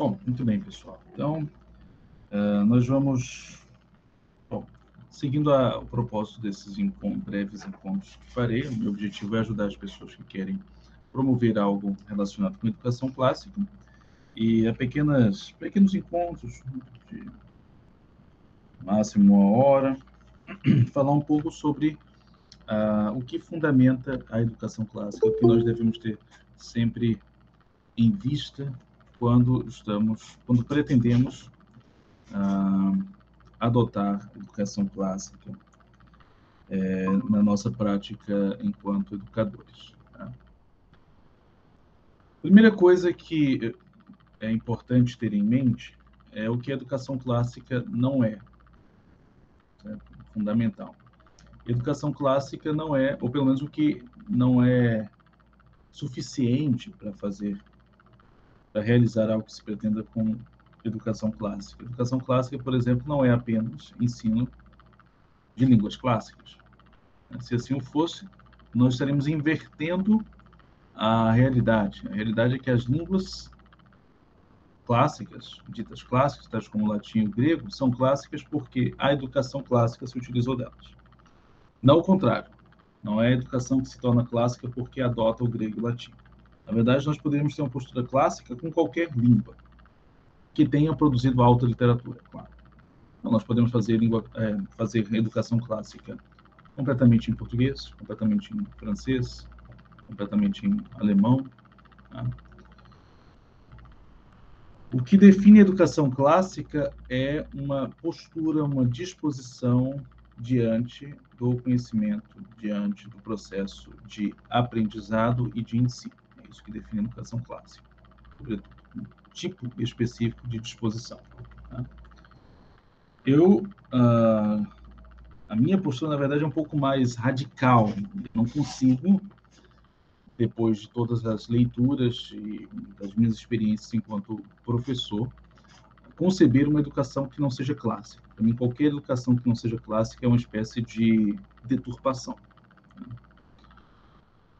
Bom, muito bem, pessoal. Então, uh, nós vamos, bom, seguindo a, o propósito desses encontros, breves encontros que farei, o meu objetivo é ajudar as pessoas que querem promover algo relacionado com educação clássica e a pequenas, pequenos encontros de máximo uma hora, falar um pouco sobre uh, o que fundamenta a educação clássica, o que nós devemos ter sempre em vista quando estamos, quando pretendemos uh, adotar educação clássica é, na nossa prática enquanto educadores. Tá? Primeira coisa que é importante ter em mente é o que a educação clássica não é. Certo? Fundamental. Educação clássica não é, ou pelo menos o que não é suficiente para fazer para realizar algo que se pretenda com educação clássica. Educação clássica, por exemplo, não é apenas ensino de línguas clássicas. Se assim o fosse, nós estaremos invertendo a realidade. A realidade é que as línguas clássicas, ditas clássicas, tais como o latim e o grego, são clássicas porque a educação clássica se utilizou delas. Não o contrário. Não é a educação que se torna clássica porque adota o grego e o latim. Na verdade, nós poderíamos ter uma postura clássica com qualquer língua que tenha produzido alta literatura, claro. Então, nós podemos fazer, língua, é, fazer educação clássica completamente em português, completamente em francês, completamente em alemão. Tá? O que define a educação clássica é uma postura, uma disposição diante do conhecimento, diante do processo de aprendizado e de ensino isso que define a educação clássica, sobretudo um tipo específico de disposição. Tá? Eu, uh, a minha postura, na verdade, é um pouco mais radical. Eu não consigo, depois de todas as leituras e das minhas experiências enquanto professor, conceber uma educação que não seja clássica. Para mim, qualquer educação que não seja clássica é uma espécie de deturpação.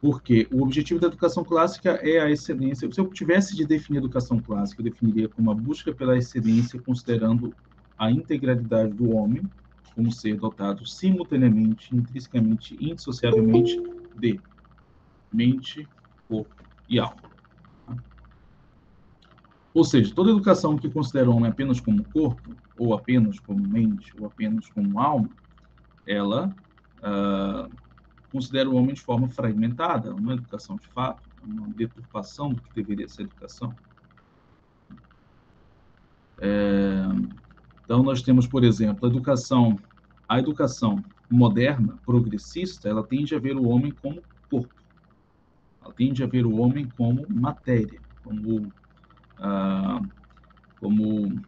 Porque o objetivo da educação clássica é a excelência. Se eu tivesse de definir educação clássica, eu definiria como a busca pela excelência, considerando a integralidade do homem como ser dotado simultaneamente, intrinsecamente, indissociavelmente de mente, corpo e alma. Ou seja, toda educação que considera o homem apenas como corpo, ou apenas como mente, ou apenas como alma, ela uh, considera o homem de forma fragmentada, uma educação de fato, uma deturpação do que deveria ser educação. É, então, nós temos, por exemplo, a educação, a educação moderna, progressista, ela tende a ver o homem como corpo, ela tende a ver o homem como matéria, como, ah, como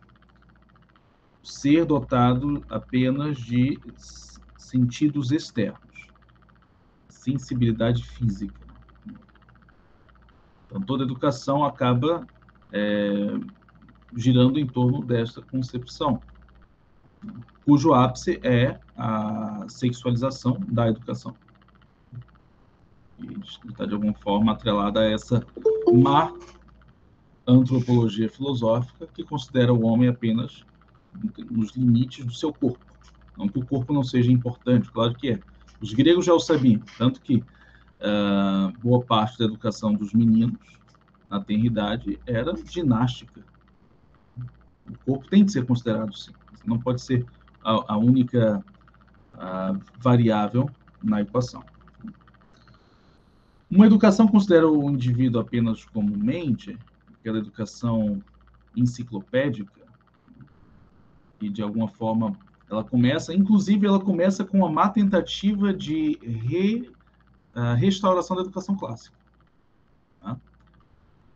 ser dotado apenas de sentidos externos sensibilidade física. Então, toda educação acaba é, girando em torno desta concepção, cujo ápice é a sexualização da educação. E está, de alguma forma, atrelada a essa má antropologia filosófica que considera o homem apenas nos limites do seu corpo. Não que o corpo não seja importante, claro que é, os gregos já o sabiam, tanto que uh, boa parte da educação dos meninos na tenridade era ginástica. O corpo tem de ser considerado sim, não pode ser a, a única uh, variável na equação. Uma educação considera o indivíduo apenas como mente, aquela educação enciclopédica, e de alguma forma ela começa, inclusive, ela começa com uma má tentativa de re, uh, restauração da educação clássica tá?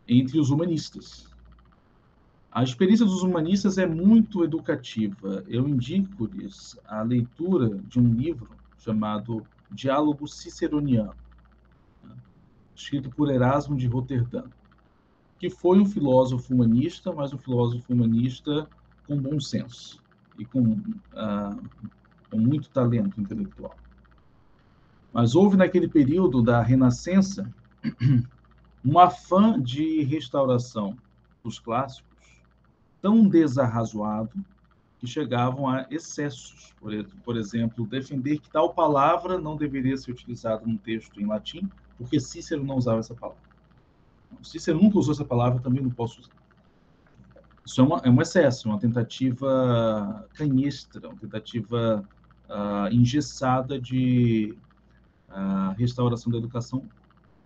entre os humanistas. A experiência dos humanistas é muito educativa. Eu indico-lhes a leitura de um livro chamado Diálogo Ciceroniano, tá? escrito por Erasmo de Roterdã, que foi um filósofo humanista, mas um filósofo humanista com bom senso e com, ah, com muito talento intelectual. Mas houve naquele período da Renascença um afã de restauração dos clássicos tão desarrazoado que chegavam a excessos. Por, exemplo, defender que tal palavra não deveria ser utilizada num texto em latim, porque Cícero não usava essa palavra. Cícero nunca usou essa palavra, também não posso usar. Isso é, uma, é um excesso, uma tentativa canhestra, uma tentativa uh, engessada de uh, restauração da educação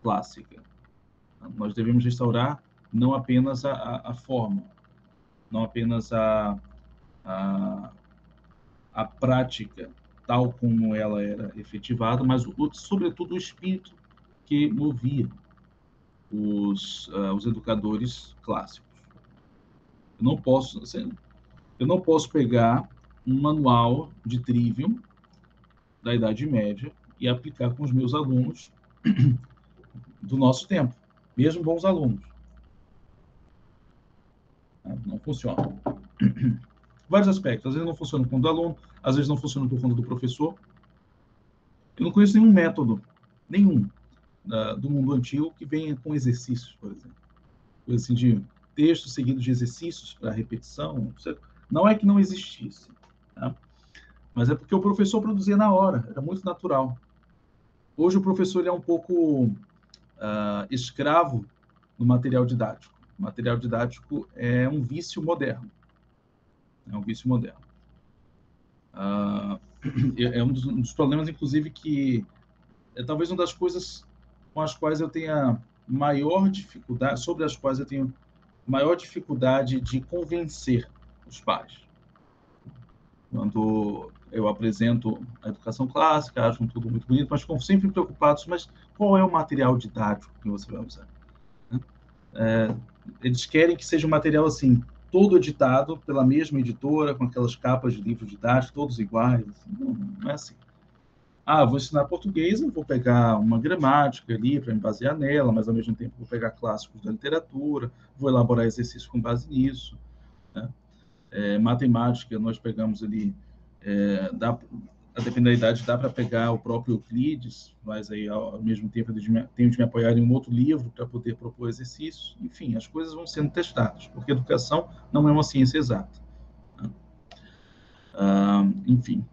clássica. Nós devemos restaurar não apenas a, a, a forma, não apenas a, a, a prática tal como ela era efetivada, mas, sobretudo, o espírito que movia os, uh, os educadores clássicos. Eu não posso, eu não posso pegar um manual de trivium da Idade Média e aplicar com os meus alunos do nosso tempo, mesmo bons alunos. Não funciona. Vários aspectos. Às vezes não funciona conta do aluno, às vezes não funciona por conta do professor. Eu não conheço nenhum método, nenhum, da, do mundo antigo que venha com exercícios, por exemplo. Coisa assim de texto seguido de exercícios para repetição. Não é que não existisse, tá? mas é porque o professor produzia na hora, era muito natural. Hoje o professor ele é um pouco uh, escravo do material didático. O material didático é um vício moderno. É um vício moderno. Uh, é um dos, um dos, problemas, inclusive, que é talvez uma das coisas com as quais eu tenha maior dificuldade, sobre as quais eu tenho maior dificuldade de convencer os pais. Quando eu apresento a educação clássica, acham tudo muito bonito, mas ficam sempre preocupados, mas qual é o material didático que você vai usar? Né? É, eles querem que seja um material assim, todo editado pela mesma editora, com aquelas capas de livro didático, todos iguais. Assim. Não, não é assim. Ah, vou ensinar português, eu vou pegar uma gramática ali para me basear nela, mas ao mesmo tempo vou pegar clássicos da literatura, vou elaborar exercícios com base nisso. Né? É, matemática, nós pegamos ali, é, dá, a depender da idade, dá para pegar o próprio Euclides, mas aí ao mesmo tempo eu tenho de me apoiar em um outro livro para poder propor exercícios. Enfim, as coisas vão sendo testadas, porque educação não é uma ciência exata. Né? Ah, enfim,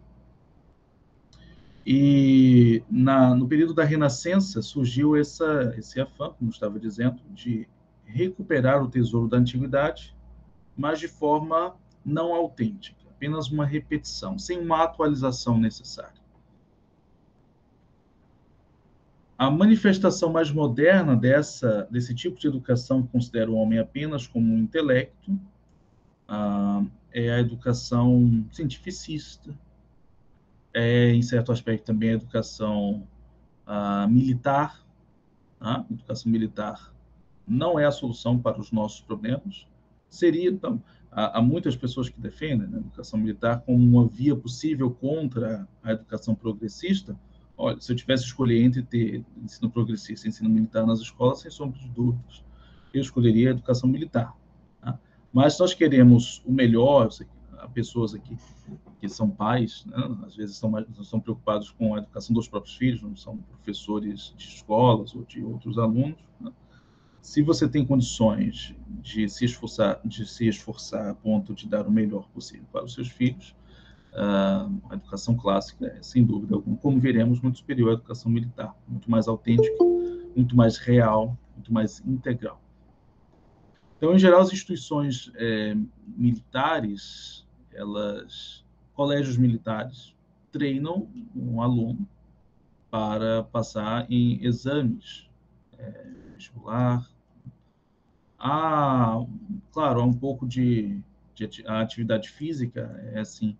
e na, no período da Renascença surgiu essa, esse afã, como estava dizendo, de recuperar o tesouro da antiguidade, mas de forma não autêntica, apenas uma repetição, sem uma atualização necessária. A manifestação mais moderna dessa, desse tipo de educação que considera o homem apenas como um intelecto ah, é a educação cientificista, é, em certo aspecto, também a educação uh, militar. Tá? Educação militar não é a solução para os nossos problemas. Seria, então, há, há muitas pessoas que defendem né, a educação militar como uma via possível contra a educação progressista. Olha, se eu tivesse escolher entre ter ensino progressista e ensino militar nas escolas, sem sombra de dúvidas, eu escolheria a educação militar. Tá? Mas nós queremos o melhor, há pessoas aqui que são pais, né? às vezes estão, mais, estão preocupados com a educação dos próprios filhos, não são professores de escolas ou de outros alunos. Né? Se você tem condições de se esforçar, de se esforçar a ponto de dar o melhor possível para os seus filhos, uh, a educação clássica é, sem dúvida alguma, como veremos, muito superior à educação militar, muito mais autêntica, muito mais real, muito mais integral. Então, em geral, as instituições é, militares, elas colégios militares treinam um aluno para passar em exames é, vestibular. Há, claro, há um pouco de, de a atividade física é assim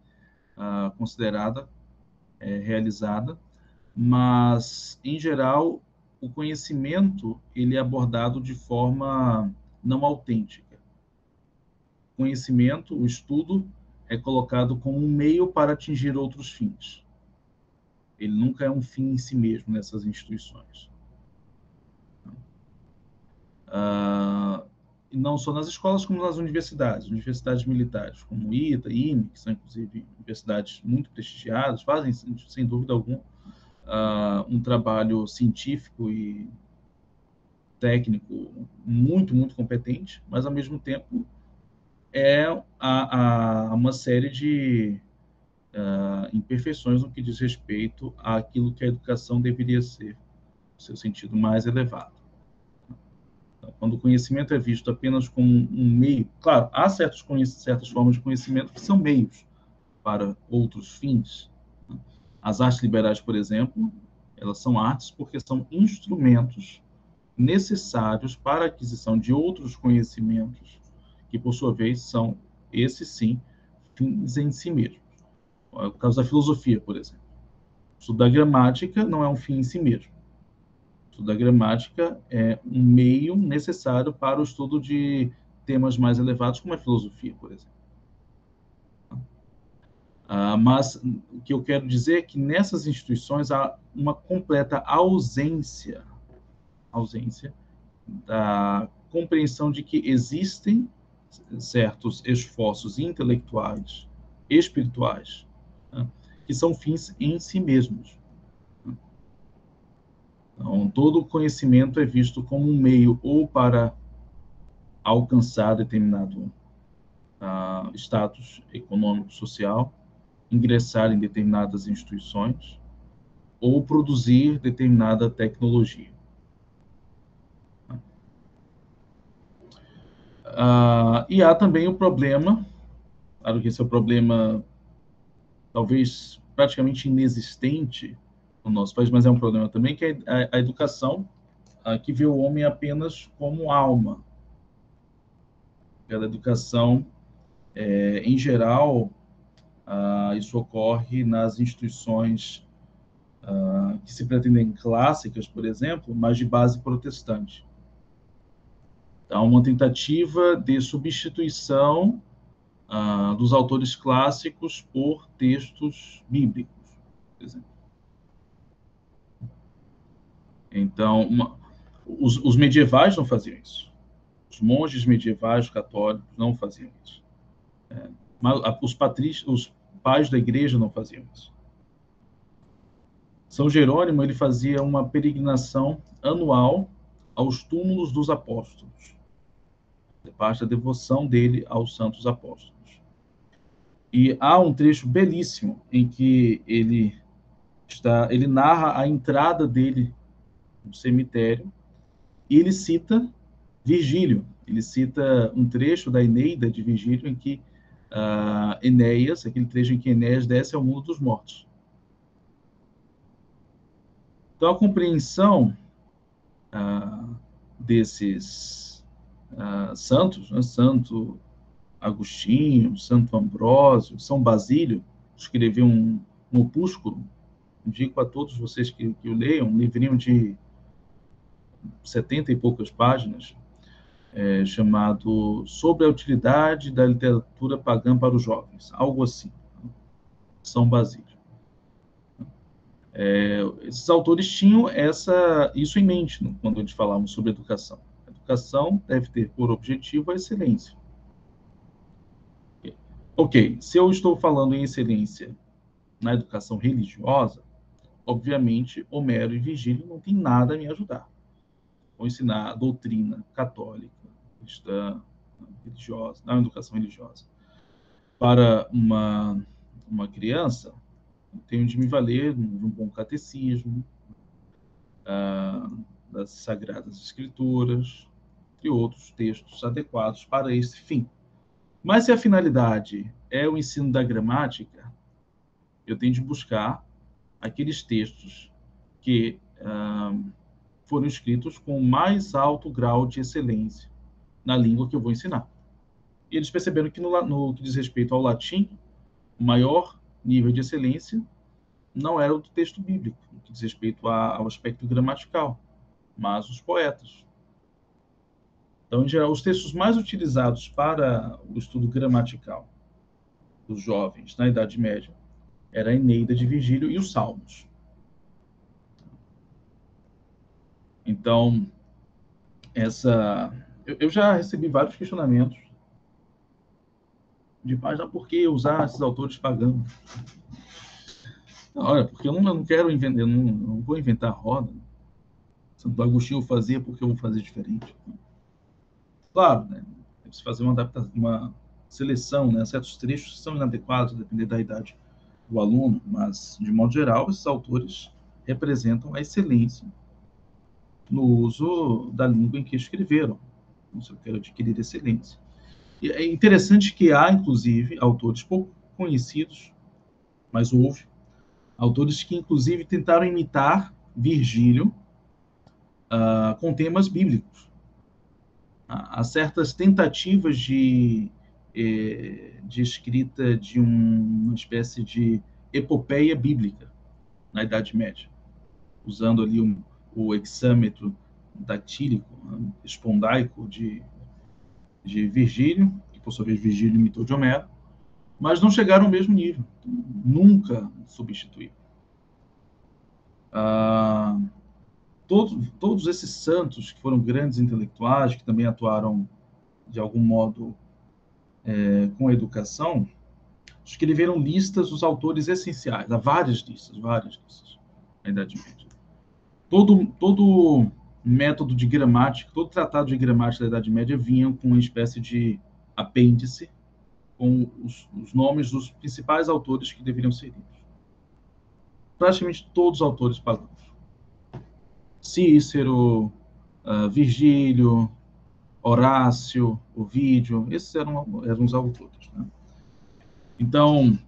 uh, considerada, é, realizada, mas em geral o conhecimento ele é abordado de forma não autêntica. Conhecimento, o estudo é colocado como um meio para atingir outros fins. Ele nunca é um fim em si mesmo nessas instituições. Uh, e não só nas escolas, como nas universidades, universidades militares, como ITA, IME, que são inclusive universidades muito prestigiadas, fazem, sem dúvida alguma, uh, um trabalho científico e técnico muito, muito competente, mas ao mesmo tempo é a, a, uma série de uh, imperfeições no que diz respeito àquilo que a educação deveria ser, no seu sentido mais elevado. Então, quando o conhecimento é visto apenas como um meio, claro, há certos certas formas de conhecimento que são meios para outros fins. As artes liberais, por exemplo, elas são artes porque são instrumentos necessários para a aquisição de outros conhecimentos, que por sua vez são, esses sim, fins em si mesmos. É o caso da filosofia, por exemplo. Da gramática não é um fim em si mesmo. Da gramática é um meio necessário para o estudo de temas mais elevados, como a filosofia, por exemplo. Ah, mas o que eu quero dizer é que nessas instituições há uma completa ausência, ausência da compreensão de que existem certos esforços intelectuais, espirituais, né, que são fins em si mesmos. Então, todo conhecimento é visto como um meio ou para alcançar determinado uh, status econômico, social, ingressar em determinadas instituições ou produzir determinada tecnologia. Uh, e há também o problema, claro que esse é o problema talvez praticamente inexistente no nosso país, mas é um problema também, que é a, a educação a, que vê o homem apenas como alma. Pela educação, é, em geral, isso ocorre nas instituições que se pretendem clássicas, por exemplo, mas de base protestante. Então, uma tentativa de substituição uh, dos autores clássicos por textos bíblicos, por exemplo. Então, uma, os, os, medievais não faziam isso. Os monges medievais católicos não faziam isso. É, mas os, patrícios, os pais da igreja não faziam isso. São Jerônimo ele fazia uma peregrinação anual aos túmulos dos apóstolos, parte da devoção dele aos santos apóstolos. E há um trecho belíssimo em que ele está, ele narra a entrada dele no cemitério e ele cita Virgílio. Ele cita um trecho da Eneida de Virgílio em que uh, Enéas, aquele trecho em que Enéas desce ao mundo dos mortos. Então a compreensão uh, desses uh, santos, né, Santo Agostinho, Santo Ambrósio, São Basílio, escreveu um, um opúsculo, indico a todos vocês que, que o leiam, um livrinho de setenta e poucas páginas, é, chamado Sobre a Utilidade da Literatura Pagã para os Jovens, algo assim, São Basílio. É, esses autores tinham essa, isso em mente quando eles falavam sobre educação. Deve ter por objetivo a excelência. Ok, se eu estou falando em excelência na educação religiosa, obviamente Homero e Virgílio não têm nada a me ajudar. Vou ensinar a doutrina católica, cristã, religiosa, na educação religiosa. Para uma, uma criança, tenho de me valer de um bom catecismo, ah, das Sagradas Escrituras e outros textos adequados para esse fim. Mas se a finalidade é o ensino da gramática, eu tenho de buscar aqueles textos que ah, foram escritos com o mais alto grau de excelência na língua que eu vou ensinar. E eles perceberam que no, no que diz respeito ao latim, o maior nível de excelência não era o do texto bíblico, no que diz respeito a, ao aspecto gramatical, mas os poetas. Então, em geral, os textos mais utilizados para o estudo gramatical dos jovens na Idade Média era a Eneida de Virgílio e os Salmos. Então, essa eu já recebi vários questionamentos de página por que usar esses autores pagando. Olha, porque eu não, eu não quero inventar, não, não vou inventar roda. Santo Agostinho fazia porque eu vou fazer diferente. Claro, né? Preciso fazer uma adaptação, uma, seleção, né? certos trechos que são inadequados, depender da idade do aluno, mas, de modo geral, esses autores representam a excelência no uso da língua em que escreveram. Então, se eu quero adquirir excelência. E é interessante que há, inclusive, autores pouco conhecidos, mas houve, autores que, inclusive, tentaram imitar Virgílio uh, com temas bíblicos. Há certas tentativas de, eh, de escrita de uma espécie de epopeia bíblica na Idade Média, usando ali um, o hexâmetro datílico, né, espondaico de, de Virgílio, que por sua vez Virgílio imitou de Homero, mas não chegaram ao mesmo nível, nunca substituíram. Ah, todos, todos esses santos que foram grandes intelectuais, que também atuaram de algum modo é, com a educação, escreveram listas dos autores essenciais, há várias listas, várias listas na Idade Média. Todo, todo método de gramática, todo tratado de gramática da Idade Média vinha com uma espécie de apêndice com os, os nomes dos principais autores que deveriam ser lidos. Praticamente todos os autores. Cícero, uh, Virgílio, Horácio, Ovídio, esses eram, eram os autores. Né? Então,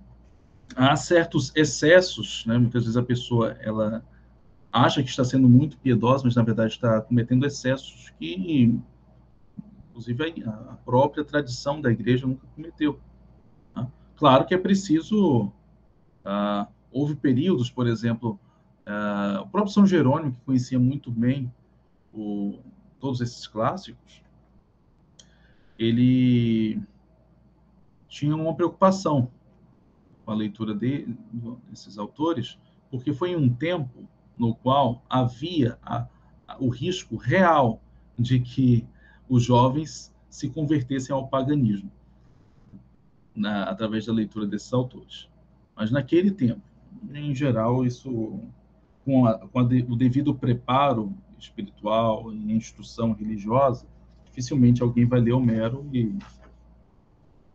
há certos excessos, né? muitas vezes a pessoa ela acha que está sendo muito piedosa, mas na verdade está cometendo excessos que, inclusive, a própria tradição da igreja nunca cometeu. Né? Claro que é preciso. Uh, houve períodos, por exemplo, uh, o próprio São Jerônimo, que conhecia muito bem o, todos esses clássicos, ele tinha uma preocupação com a leitura de, desses autores, porque foi em um tempo no qual havia a, a, o risco real de que os jovens se convertessem ao paganismo na, através da leitura desses autores. Mas naquele tempo, em geral, isso com, a, com de, o devido preparo espiritual e instrução religiosa, dificilmente alguém vai ler Homero e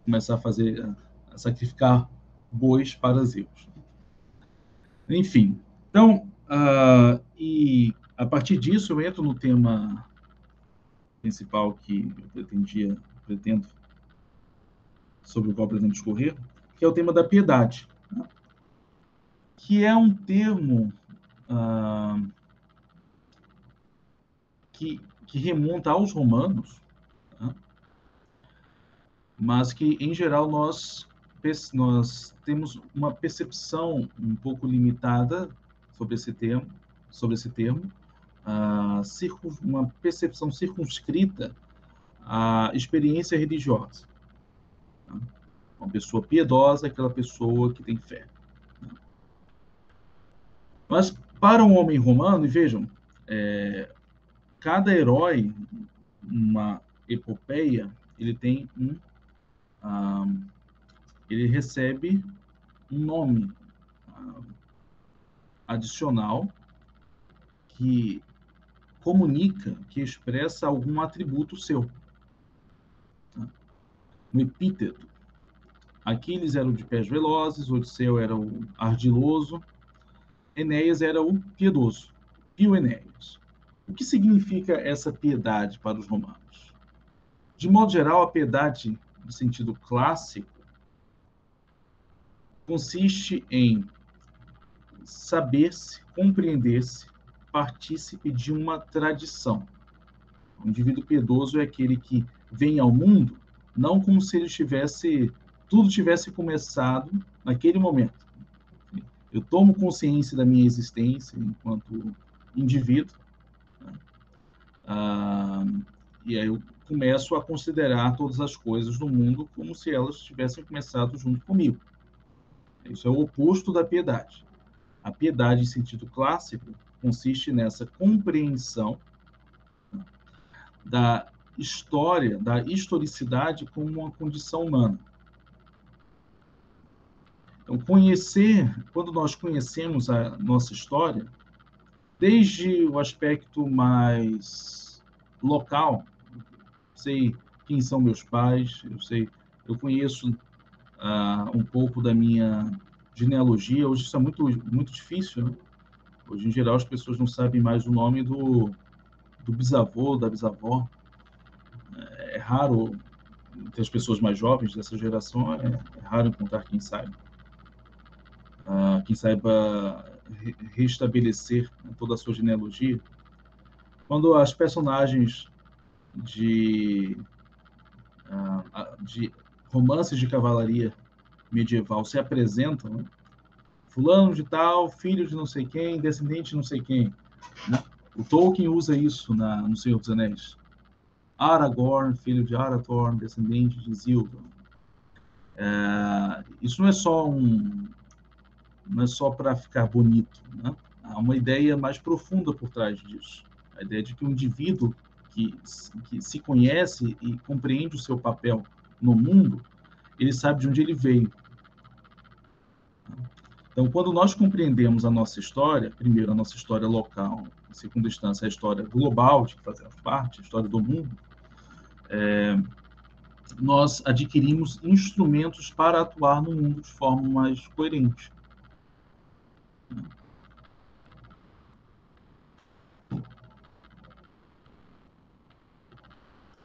começar a fazer, a, a sacrificar bois para Zeus. Enfim, então, uh, e a partir disso eu entro no tema principal que eu pretendia, pretendo, sobre o qual pretendo discorrer, que é o tema da piedade, né? que é um termo que que remonta aos romanos, tá? mas que, em geral, nós, nós temos uma percepção um pouco limitada sobre esse termo, sobre esse termo uh, uma percepção circunscrita à experiência religiosa. Tá? Uma pessoa piedosa é aquela pessoa que tem fé. Tá? Mas para um homem romano, e vejam, é, cada herói, uma epopeia, ele tem um, ele recebe um nome adicional que comunica, que expressa algum atributo seu. Tá? Um epíteto. Aquiles era o de pés velozes, Odisseu era o ardiloso, Enéas era o piedoso, Pio Enéas. O que significa essa piedade para os romanos? De modo geral, a piedade, no sentido clássico, consiste em saber-se, compreender-se, partícipe de uma tradição. O indivíduo piedoso é aquele que vem ao mundo não como se ele tivesse tudo tivesse começado naquele momento. Eu tomo consciência da minha existência enquanto indivíduo ah, e aí eu começo a considerar todas as coisas do mundo como se elas tivessem começado junto comigo. Isso é o oposto da piedade. A piedade, em sentido clássico, consiste nessa compreensão da história, da historicidade como uma condição humana. Então, conhecer, quando nós conhecemos a nossa história, desde o aspecto mais local, sei quem são meus pais, eu sei eu conheço uh, um pouco da minha genealogia. Hoje isso é muito, muito difícil, né? Hoje, em geral, as pessoas não sabem mais o nome do, do bisavô, da bisavó. É, é raro, entre as pessoas mais jovens dessa geração, é, é raro encontrar quem saiba. Quem saiba re restabelecer toda a sua genealogia. Quando as personagens de, uh, de romances de cavalaria medieval se apresentam, né? fulano de tal, filho de não sei quem, descendente de não sei quem. Né? O Tolkien usa isso na, no Senhor dos Anéis. Aragorn, filho de Arathorn, descendente de Isildur. É, isso não é só um, não é só para ficar bonito, né? Há uma ideia mais profunda por trás disso. A ideia de que o indivíduo que, que se conhece e compreende o seu papel no mundo, ele sabe de onde ele veio. Então, quando nós compreendemos a nossa história, primeiro a nossa história local, em segunda instância a história global de que fazemos parte, a história do mundo, é, nós adquirimos instrumentos para atuar no mundo de forma mais coerente.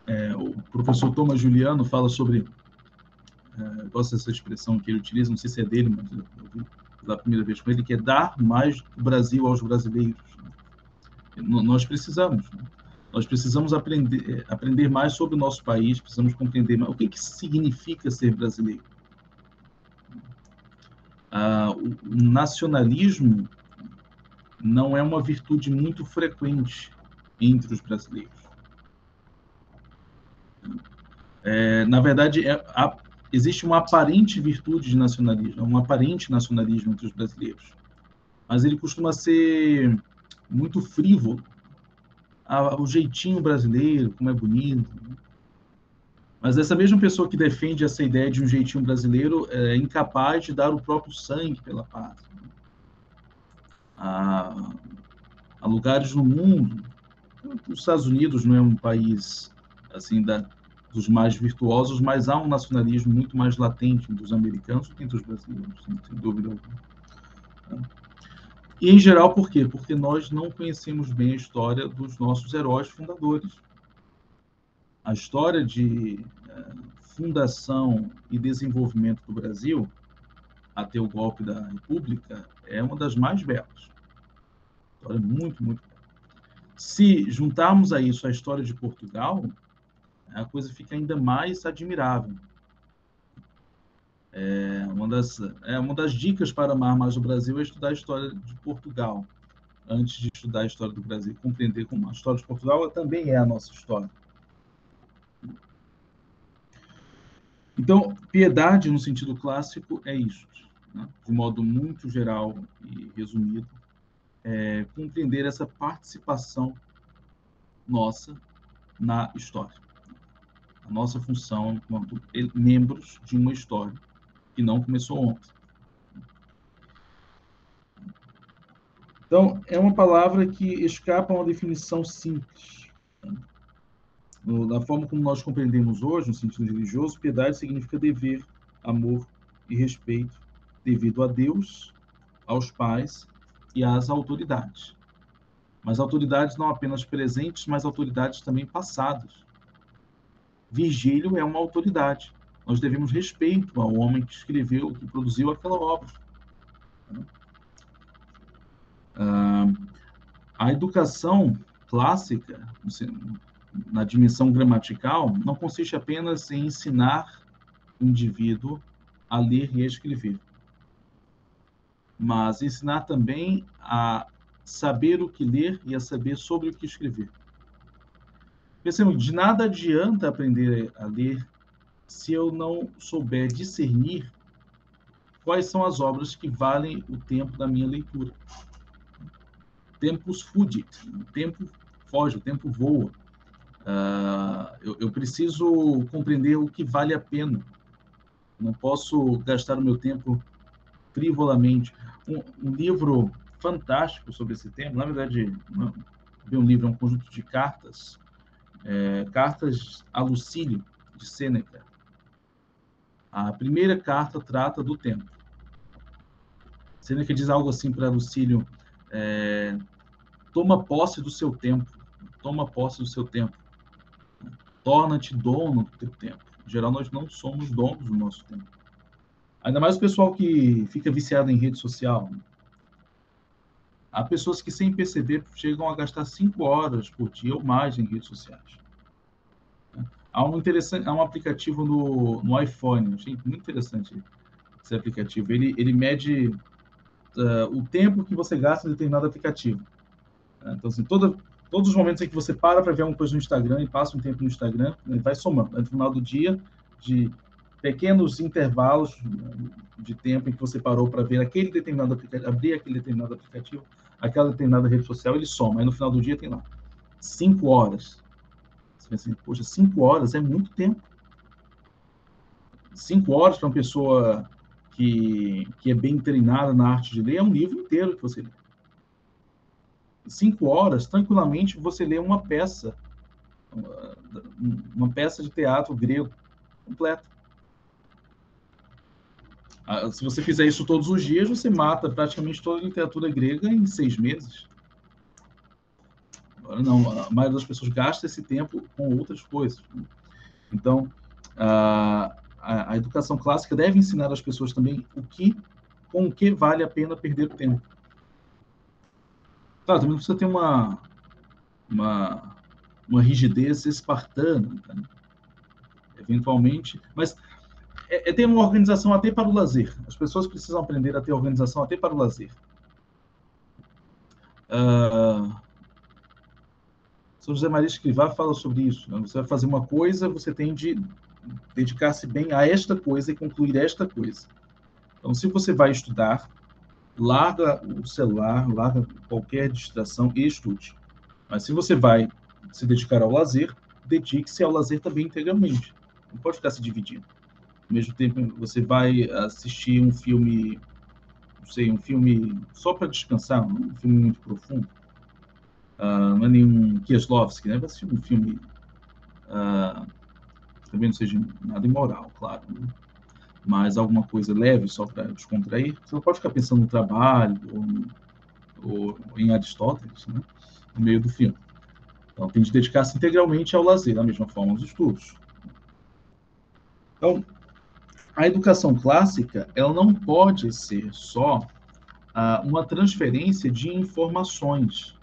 É, o professor Thomas Juliano fala sobre é, gosto dessa expressão que ele utiliza, não sei se é dele, mas eu vi pela primeira vez com ele, que é dar mais do Brasil aos brasileiros. Né? Nós precisamos. Né? Nós precisamos aprender, é, aprender mais sobre o nosso país, precisamos compreender mais o que, que significa ser brasileiro. Ah, o nacionalismo não é uma virtude muito frequente entre os brasileiros. É, na verdade, é, existe uma aparente virtude de nacionalismo, um aparente nacionalismo entre os brasileiros, mas ele costuma ser muito frívolo. o jeitinho brasileiro, como é bonito. Mas essa mesma pessoa que defende essa ideia de um jeitinho brasileiro é incapaz de dar o próprio sangue pela pátria. A, a lugares no mundo, os Estados Unidos não é um país assim da dos mais virtuosos, mas há um nacionalismo muito mais latente dos americanos do que entre os brasileiros, sem, sem dúvida alguma. E, em geral, por quê? Porque nós não conhecemos bem a história dos nossos heróis fundadores. A história de é, fundação e desenvolvimento do Brasil, até o golpe da República, é uma das mais belas. História muito, muito bela. Se juntarmos a isso a história de Portugal, a coisa fica ainda mais admirável. É uma, das, é uma das dicas para amar mais o Brasil é estudar a história de Portugal, antes de estudar a história do Brasil, compreender como a história de Portugal também é a nossa história. Então, piedade, no sentido clássico, é isso, né? de modo muito geral e resumido, é compreender essa participação nossa na história a nossa função enquanto membros de uma história que não começou ontem. Então, é uma palavra que escapa a uma definição simples. No, da forma como nós compreendemos hoje, no sentido religioso, piedade significa dever, amor e respeito devido a Deus, aos pais e às autoridades. Mas autoridades não apenas presentes, mas autoridades também passadas. Virgílio é uma autoridade. Nós devemos respeito ao homem que escreveu, que produziu aquela obra. Ah, a educação clássica, na dimensão gramatical, não consiste apenas em ensinar o indivíduo a ler e a escrever, mas ensinar também a saber o que ler e a saber sobre o que escrever. Percebam, de nada adianta aprender a ler se eu não souber discernir quais são as obras que valem o tempo da minha leitura. Tempos fugit, o tempo foge, o tempo voa. Uh, eu, eu, preciso compreender o que vale a pena. Não posso gastar o meu tempo frivolamente. Um, um livro fantástico sobre esse tema, na verdade, não, um livro, é um conjunto de cartas é, Cartas a Lucílio, de Sêneca. A primeira carta trata do tempo. Sêneca diz algo assim para Lucílio: é, toma posse do seu tempo, toma posse do seu tempo, torna-te dono do teu tempo. Em geral, nós não somos donos do nosso tempo. Ainda mais o pessoal que fica viciado em rede social. Há pessoas que, sem perceber, chegam a gastar cinco horas por dia ou mais em redes sociais. Há um, interessante, há um aplicativo no, no iPhone, achei muito interessante esse aplicativo. Ele, ele mede uh, o tempo que você gasta em determinado aplicativo. Então, assim, toda, todos os momentos em que você para para ver alguma coisa no Instagram e passa um tempo no Instagram, ele vai somando. No final do dia, de pequenos intervalos de tempo em que você parou para ver aquele determinado aplicativo, abrir aquele determinado aplicativo, aquela determinada rede social, ele soma. Aí no final do dia tem lá cinco horas. Você pensa assim, poxa, cinco horas é muito tempo. Cinco horas para uma pessoa que, que é bem treinada na arte de ler é um livro inteiro que você lê. Cinco horas, tranquilamente, você lê uma peça, uma peça de teatro grego completa. Ah, se você fizer isso todos os dias, você mata praticamente toda a literatura grega em seis meses. Agora, não, a maioria das pessoas gasta esse tempo com outras coisas. Então, a, a, educação clássica deve ensinar às pessoas também o que, com o que vale a pena perder tempo. Claro, também precisa ter uma, uma, uma rigidez espartana, tá? eventualmente, mas é, é ter uma organização até para o lazer. As pessoas precisam aprender a ter organização até para o lazer. Uh, São José Maria Escrivá fala sobre isso. Né? Você vai fazer uma coisa, você tem de dedicar-se bem a esta coisa e concluir esta coisa. Então, se você vai estudar, larga o celular, larga qualquer distração e estude. Mas se você vai se dedicar ao lazer, dedique-se ao lazer também integralmente. Não pode ficar se dividindo ao mesmo tempo você vai assistir um filme, não sei, um filme só para descansar, um filme muito profundo, uh, não é nenhum Kieslowski, né? Vai assistir um filme, uh, também não seja nada imoral, claro, né? Mas alguma coisa leve só para descontrair, você não pode ficar pensando no trabalho ou, ou em Aristóteles, né? no meio do filme. Então, tem de dedicar-se integralmente ao lazer, da mesma forma aos estudos. Então, a educação clássica ela não pode ser só ah, uma transferência de informações,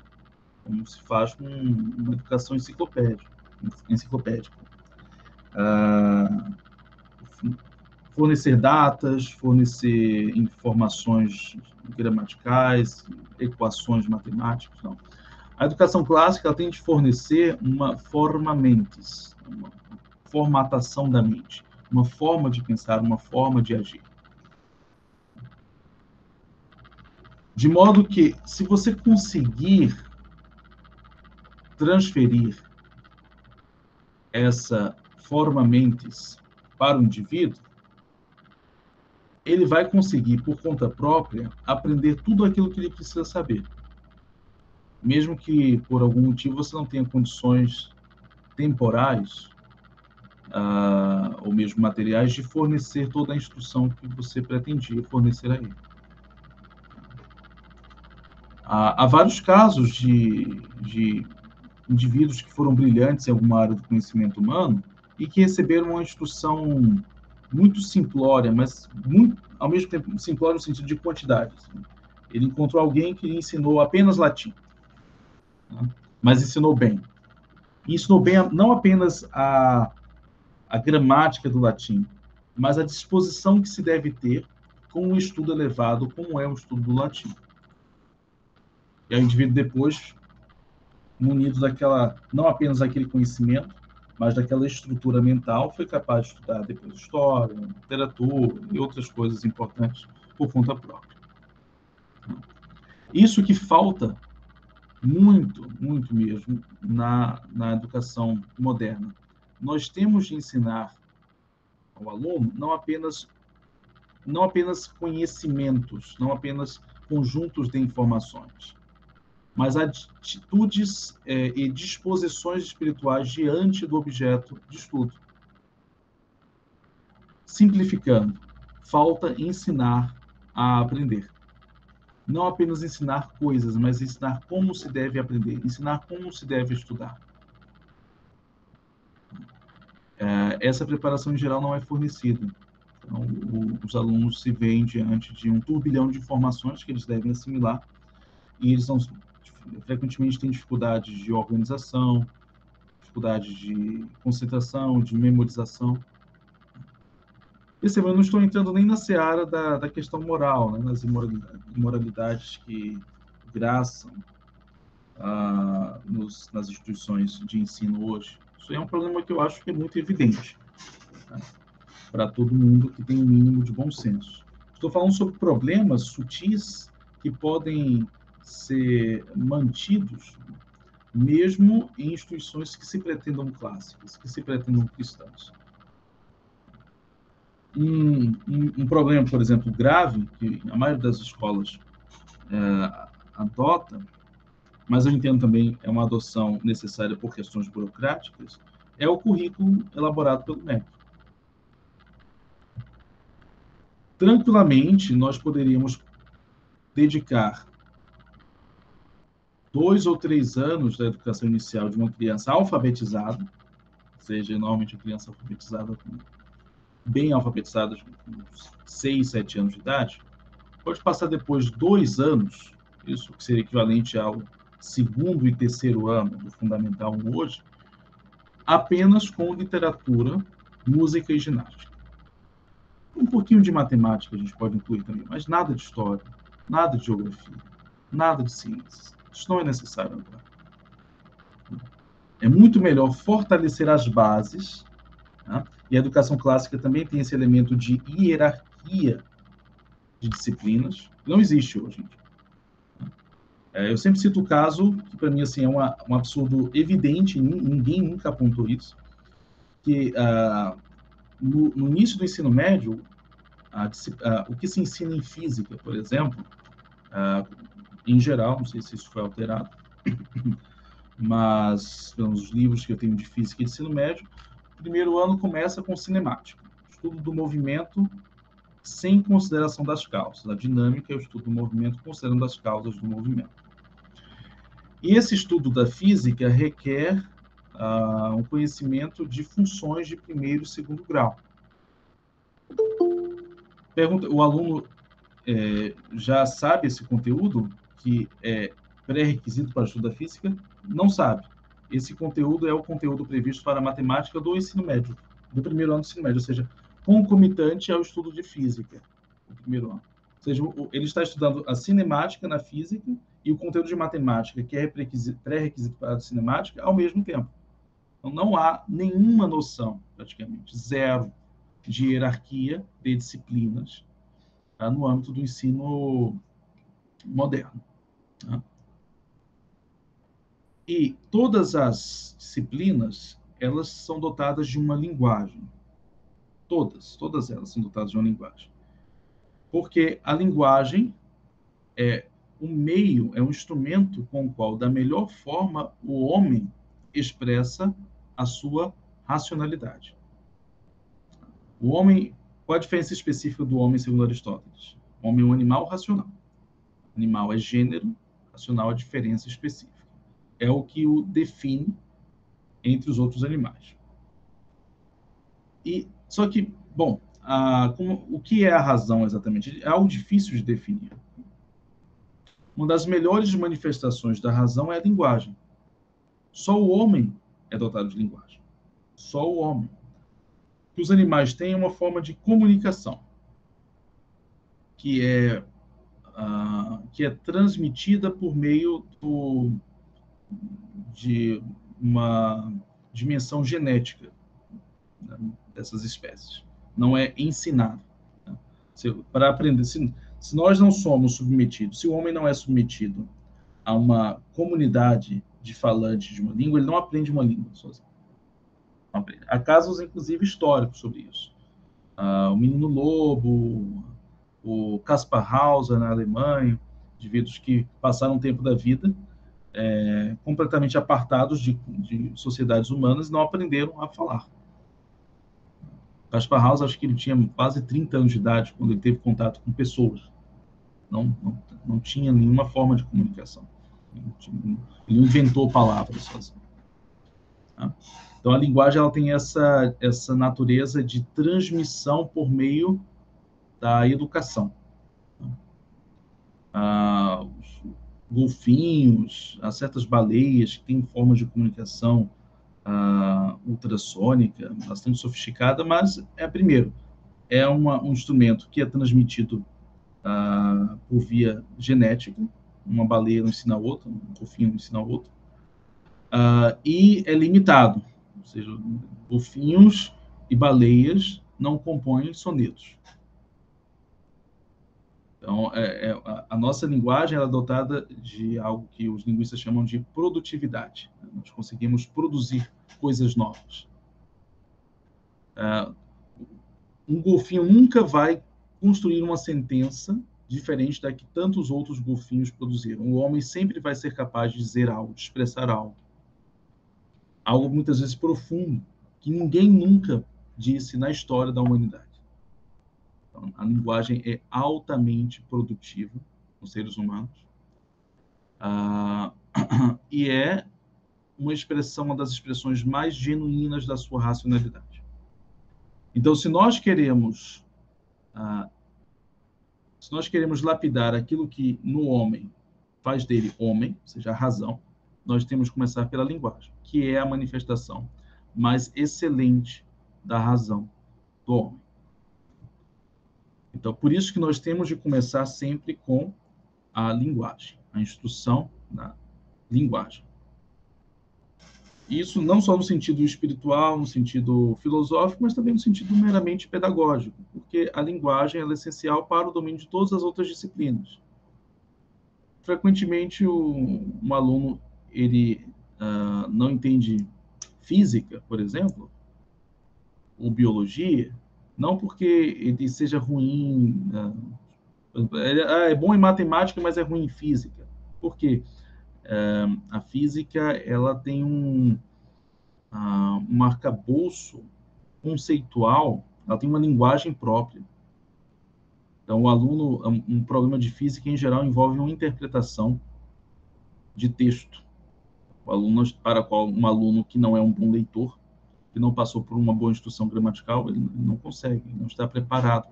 como se faz com uma educação enciclopédica. enciclopédica. Ah, fornecer datas, fornecer informações gramaticais, equações matemáticas, não. A educação clássica ela tem de fornecer uma forma mentis, uma formatação da mente uma forma de pensar, uma forma de agir. De modo que, se você conseguir transferir essa forma mentes para o indivíduo, ele vai conseguir, por conta própria, aprender tudo aquilo que ele precisa saber. Mesmo que, por algum motivo, você não tenha condições temporais uh, ou mesmo materiais, de fornecer toda a instrução que você pretendia fornecer a ele. Há, há vários casos de, de indivíduos que foram brilhantes em alguma área do conhecimento humano e que receberam uma instrução muito simplória, mas muito, ao mesmo tempo simplória no sentido de quantidade. Assim. Ele encontrou alguém que ensinou apenas latim, né? mas ensinou bem. E ensinou bem não apenas a, a gramática do latim, mas a disposição que se deve ter com um estudo elevado, como é o estudo do latim. E o indivíduo depois, munido daquela, não apenas daquele conhecimento, mas daquela estrutura mental, foi capaz de estudar depois história, literatura e outras coisas importantes por conta própria. Isso que falta muito, muito mesmo na, na educação moderna nós temos de ensinar ao aluno não apenas não apenas conhecimentos, não apenas conjuntos de informações, mas atitudes é, e disposições espirituais diante do objeto de estudo. simplificando, falta ensinar a aprender. Não apenas ensinar coisas, mas ensinar como se deve aprender, ensinar como se deve estudar. É, essa preparação em geral não é fornecida. Então, o, os alunos se veem diante de um turbilhão de informações que eles devem assimilar e eles não, frequentemente têm dificuldades de organização, dificuldades de concentração, de memorização. Perceba, eu não estou entrando nem na seara da, da questão moral, né, nas imoralidades que graçam ah, nos, nas instituições de ensino hoje. Isso é um problema que eu acho que é muito evidente tá? para todo mundo que tem um mínimo de bom senso. Estou falando sobre problemas sutis que podem ser mantidos mesmo em instituições que se pretendam clássicas, que se pretendam cristãs. Um, um, um problema, por exemplo, grave, que a maioria das escolas é, adota, mas eu entendo também é uma adoção necessária por questões burocráticas, é o currículo elaborado pelo MEC. Tranquilamente, nós poderíamos dedicar dois ou três anos da educação inicial de uma criança alfabetizada, seja, normalmente a criança alfabetizada, bem alfabetizada, com seis, sete anos de idade, pode passar depois dois anos, isso que seria equivalente ao segundo e terceiro ano do Fundamental 1 hoje, apenas com literatura, música e ginástica. Um pouquinho de matemática a gente pode incluir também, mas nada de história, nada de geografia, nada de ciências. Isso não é necessário agora. É muito melhor fortalecer as bases, né? e a educação clássica também tem esse elemento de hierarquia de disciplinas, que não existe hoje dia. É, eu sempre cito o caso, que para mim assim, é uma, um absurdo evidente, ninguém nunca apontou isso, que uh, no, no, início do ensino médio, a, a, o que se ensina em física, por exemplo, uh, em geral, não sei se isso foi alterado, mas pelos livros que eu tenho de física e de ensino médio, o primeiro ano começa com cinemática, estudo do movimento sem consideração das causas. A dinâmica é o estudo do movimento considerando as causas do movimento. E esse estudo da física requer uh, um conhecimento de funções de primeiro e segundo grau. Pergunta, o aluno é, já sabe esse conteúdo que é pré-requisito para o estudo da física? Não sabe. Esse conteúdo é o conteúdo previsto para a matemática do ensino médio, do primeiro ano do ensino médio, ou seja, concomitante ao estudo de física, do primeiro ano. Ou seja, ele está estudando a cinemática na física e o conteúdo de matemática, que é pré-requisito para a cinemática, ao mesmo tempo. Então, não há nenhuma noção, praticamente, zero, de hierarquia de disciplinas tá, no âmbito do ensino moderno. Tá? E todas as disciplinas, elas são dotadas de uma linguagem. Todas, todas elas são dotadas de uma linguagem. Porque a linguagem é um meio, é um instrumento com o qual, da melhor forma, o homem expressa a sua racionalidade. O homem, qual a diferença específica do homem segundo Aristóteles? O homem é um animal racional. Animal é gênero, é diferença específica. É o que o define entre os outros animais. E só que, bom, a, como, o que é a razão exatamente? É algo difícil de definir. Uma das melhores manifestações da razão é a linguagem. Só o homem é dotado de linguagem. Só o homem. Que os animais têm uma forma de comunicação que é uh, que é transmitida por meio do, de uma dimensão genética né, dessas espécies. Não é ensinado. Né? Para aprender, se, se nós não somos submetidos, se o homem não é submetido a uma comunidade de falantes de uma língua, ele não aprende uma língua sozinho. Há casos, inclusive, históricos sobre isso. Uh, o menino lobo, o Kaspar Hauser na Alemanha, indivíduos que passaram um tempo da vida é, completamente apartados de, de, sociedades humanas e não aprenderam a falar. Gaspar House, acho que ele tinha quase 30 anos de idade quando ele teve contato com pessoas. Não, não, não tinha nenhuma forma de comunicação. Ele inventou palavras sozinho. Tá? Então, a linguagem ela tem essa, essa natureza de transmissão por meio da educação. Ah, golfinhos, há certas baleias que têm formas de comunicação ah, ultrassônica, bastante sofisticada, mas é primeiro é uma, um instrumento que é transmitido ah, por via genética, uma baleia não ensina a outra, um golfinho não ensina a outra, ah, e é limitado, ou seja, golfinhos e baleias não compõem sonetos. Então, é, é, a, nossa linguagem é dotada de algo que os linguistas chamam de produtividade. Nós conseguimos produzir coisas novas. É, um golfinho nunca vai construir uma sentença diferente da que tantos outros golfinhos produziram. O homem sempre vai ser capaz de dizer algo, de expressar algo. Algo muitas vezes profundo, que ninguém nunca disse na história da humanidade. Então, a linguagem é altamente produtiva nos seres humanos. Ah, e é uma expressão, uma das expressões mais genuínas da sua racionalidade. Então, se nós queremos, ah, se nós queremos lapidar aquilo que no homem faz dele homem, ou seja, a razão, nós temos que começar pela linguagem, que é a manifestação mais excelente da razão do homem. Então, por isso que nós temos de começar sempre com a linguagem, a instrução da linguagem. Isso não só no sentido espiritual, no sentido filosófico, mas também no sentido meramente pedagógico, porque a linguagem é essencial para o domínio de todas as outras disciplinas. Frequentemente, o, um aluno ele uh, não entende física, por exemplo, ou biologia, não porque ele seja ruim. É, é bom em matemática, mas é ruim em física. Por quê? É, a física ela tem um, um arcabouço conceitual, ela tem uma linguagem própria. Então, o aluno, um problema de física, em geral, envolve uma interpretação de texto. O aluno, para qual um aluno que não é um bom leitor, que não passou por uma boa instrução gramatical, ele não consegue, não está preparado.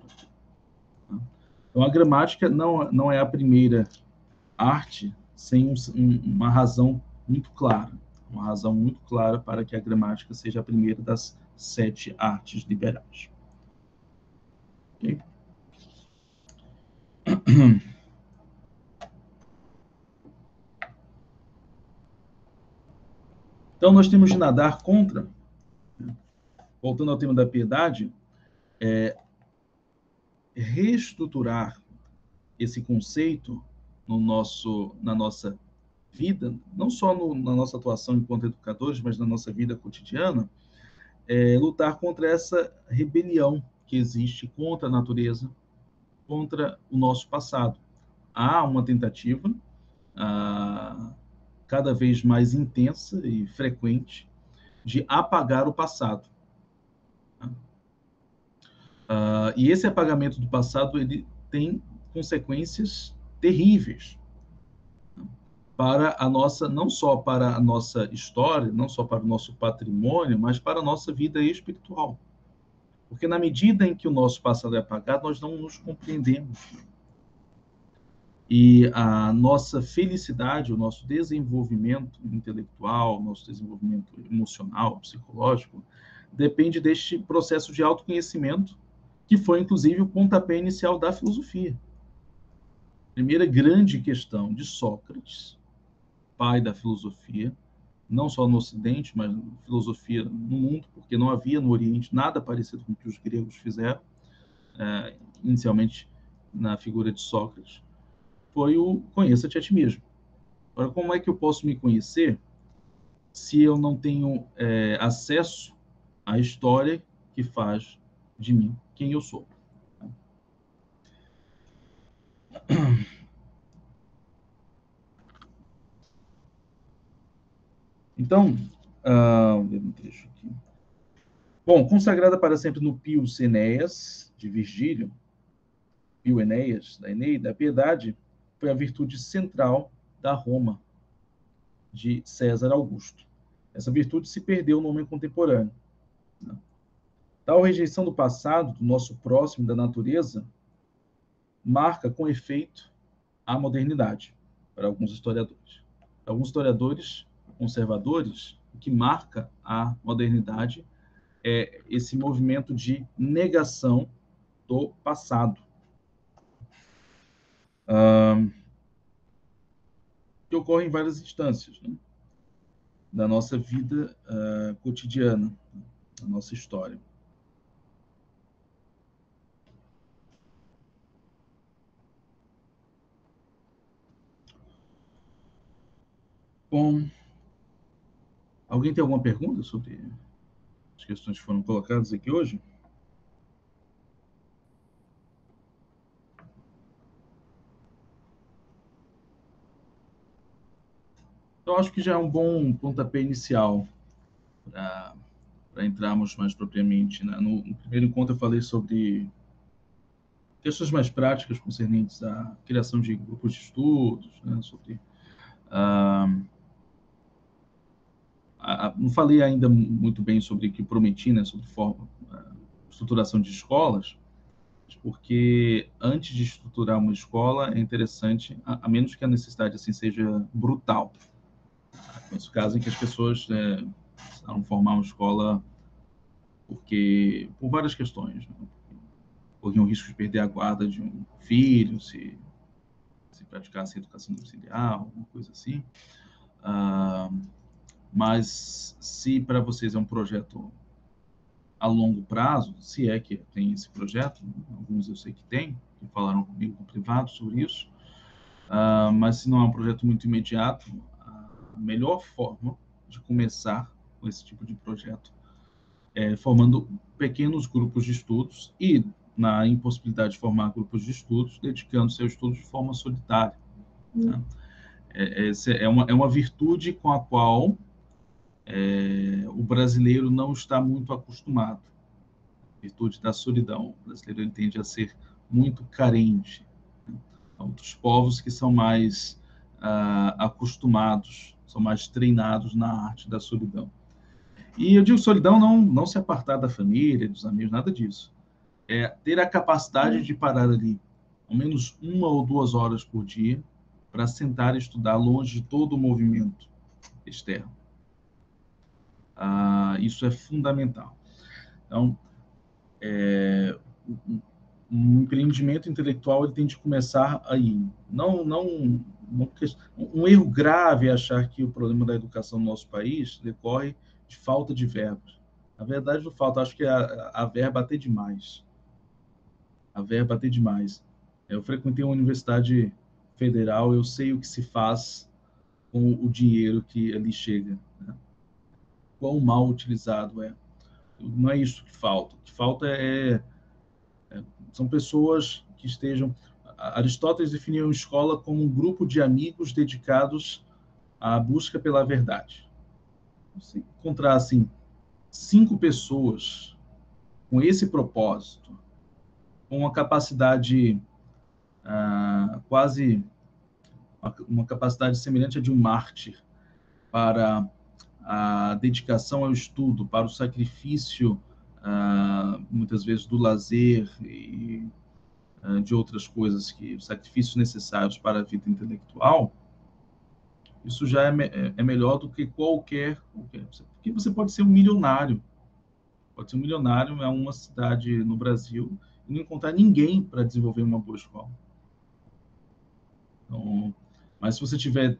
Então, a gramática não, não é a primeira arte sem um, uma razão muito clara, uma razão muito clara para que a gramática seja a primeira das sete artes liberais. Okay? Então, nós temos de nadar contra voltando ao tema da piedade, é, reestruturar esse conceito no nosso, na nossa vida, não só no, na nossa atuação enquanto educadores, mas na nossa vida cotidiana, é, lutar contra essa rebelião que existe contra a natureza, contra o nosso passado. Há uma tentativa ah, cada vez mais intensa e frequente de apagar o passado. Uh, e esse apagamento do passado ele tem consequências terríveis para a nossa, não só para a nossa história, não só para o nosso patrimônio, mas para a nossa vida espiritual. Porque na medida em que o nosso passado é apagado, nós não nos compreendemos. E a nossa felicidade, o nosso desenvolvimento intelectual, nosso desenvolvimento emocional, psicológico, depende deste processo de autoconhecimento que foi inclusive o pontapé inicial da filosofia. Primeira grande questão de Sócrates, pai da filosofia, não só no Ocidente, mas filosofia no mundo, porque não havia no Oriente nada parecido com o que os gregos fizeram, é, inicialmente na figura de Sócrates, foi o conheça-te a ti mesmo. Agora, como é que eu posso me conhecer se eu não tenho é, acesso à história que faz de mim quem eu sou. Então, uh, um trecho aqui. Bom, consagrada para sempre no Pius Enéas, de Virgílio, Pio Enéas, da Eneida, a piedade foi a virtude central da Roma, de César Augusto. Essa virtude se perdeu no homem contemporâneo. Né? Tal rejeição do passado, do nosso próximo, da natureza, marca com efeito a modernidade, para alguns historiadores. Para alguns historiadores conservadores, o que marca a modernidade é esse movimento de negação do passado. que ocorre em várias instâncias né? da nossa vida uh, cotidiana, da nossa história. Bom, alguém tem alguma pergunta sobre as questões que foram colocadas aqui hoje? Então, acho que já é um bom pontapé inicial para entrarmos mais propriamente. Né? No, no, primeiro encontro, eu falei sobre questões mais práticas concernentes à criação de grupos de estudos, né? sobre. Uh, não falei ainda muito bem sobre o que prometi, né, sobre forma, estruturação de escolas, porque antes de estruturar uma escola é interessante, a, a menos que a necessidade assim seja brutal. Nesse caso em que as pessoas né, precisaram formar uma escola porque por várias questões, né? corriam o risco de perder a guarda de um filho, se se praticasse educação domiciliar, alguma coisa assim. Uh, mas se para vocês é um projeto a longo prazo, se é que tem esse projeto, alguns eu sei que tem, que falaram comigo no privado sobre isso, uh, mas se não é um projeto muito imediato, a melhor forma de começar com esse tipo de projeto é formando pequenos grupos de estudos e, na impossibilidade de formar grupos de estudos, dedicando seu estudo de forma solitária. Né? Hum. É, é, é, uma, é uma virtude com a qual é, o brasileiro não está muito acostumado. virtude da solidão. O brasileiro ele tende a ser muito carente. Né? Outros povos que são mais ah, acostumados, são mais treinados na arte da solidão. E eu digo solidão não, não se apartar da família, dos amigos, nada disso. É ter a capacidade de parar ali, ao menos uma ou duas horas por dia, para sentar e estudar longe de todo o movimento externo. Ah, isso é fundamental. Então, é, um empreendimento intelectual ele tem de começar aí. Não, não, não, um erro grave é achar que o problema da educação no nosso país decorre de falta de verbos. Na verdade, não falta. Acho que a, a verba até demais. A verba até demais. Eu frequentei uma universidade federal, eu sei o que se faz com o dinheiro que ali chega. Quão mal utilizado é. Não é isso que falta. O que falta é, é são pessoas que estejam. Aristóteles definiu a escola como um grupo de amigos dedicados à busca pela verdade. Se encontrar assim cinco pessoas com esse propósito, com uma capacidade ah, quase uma capacidade semelhante a de um mártir para a dedicação ao estudo, para o sacrifício, uh, muitas vezes, do lazer e uh, de outras coisas, que sacrifícios necessários para a vida intelectual, isso já é, me é, é melhor do que qualquer, qualquer. Porque você pode ser um milionário. Pode ser um milionário em uma cidade no Brasil e não encontrar ninguém para desenvolver uma boa escola. Então, mas se você tiver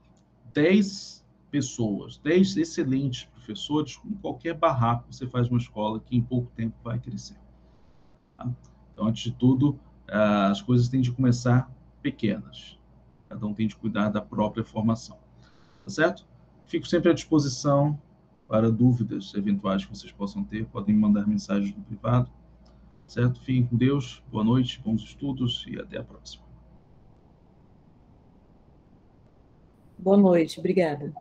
10 pessoas, 10 excelentes professores, com qualquer barraco você faz uma escola que em pouco tempo vai crescer. Tá? Então, antes de tudo, ah, as coisas têm de começar pequenas. Cada um tem de cuidar da própria formação. Tá certo? Fico sempre à disposição para dúvidas eventuais que vocês possam ter. Podem mandar mensagens no privado. Certo? Fiquem com Deus. Boa noite, bons estudos e até a próxima. Boa noite, obrigada.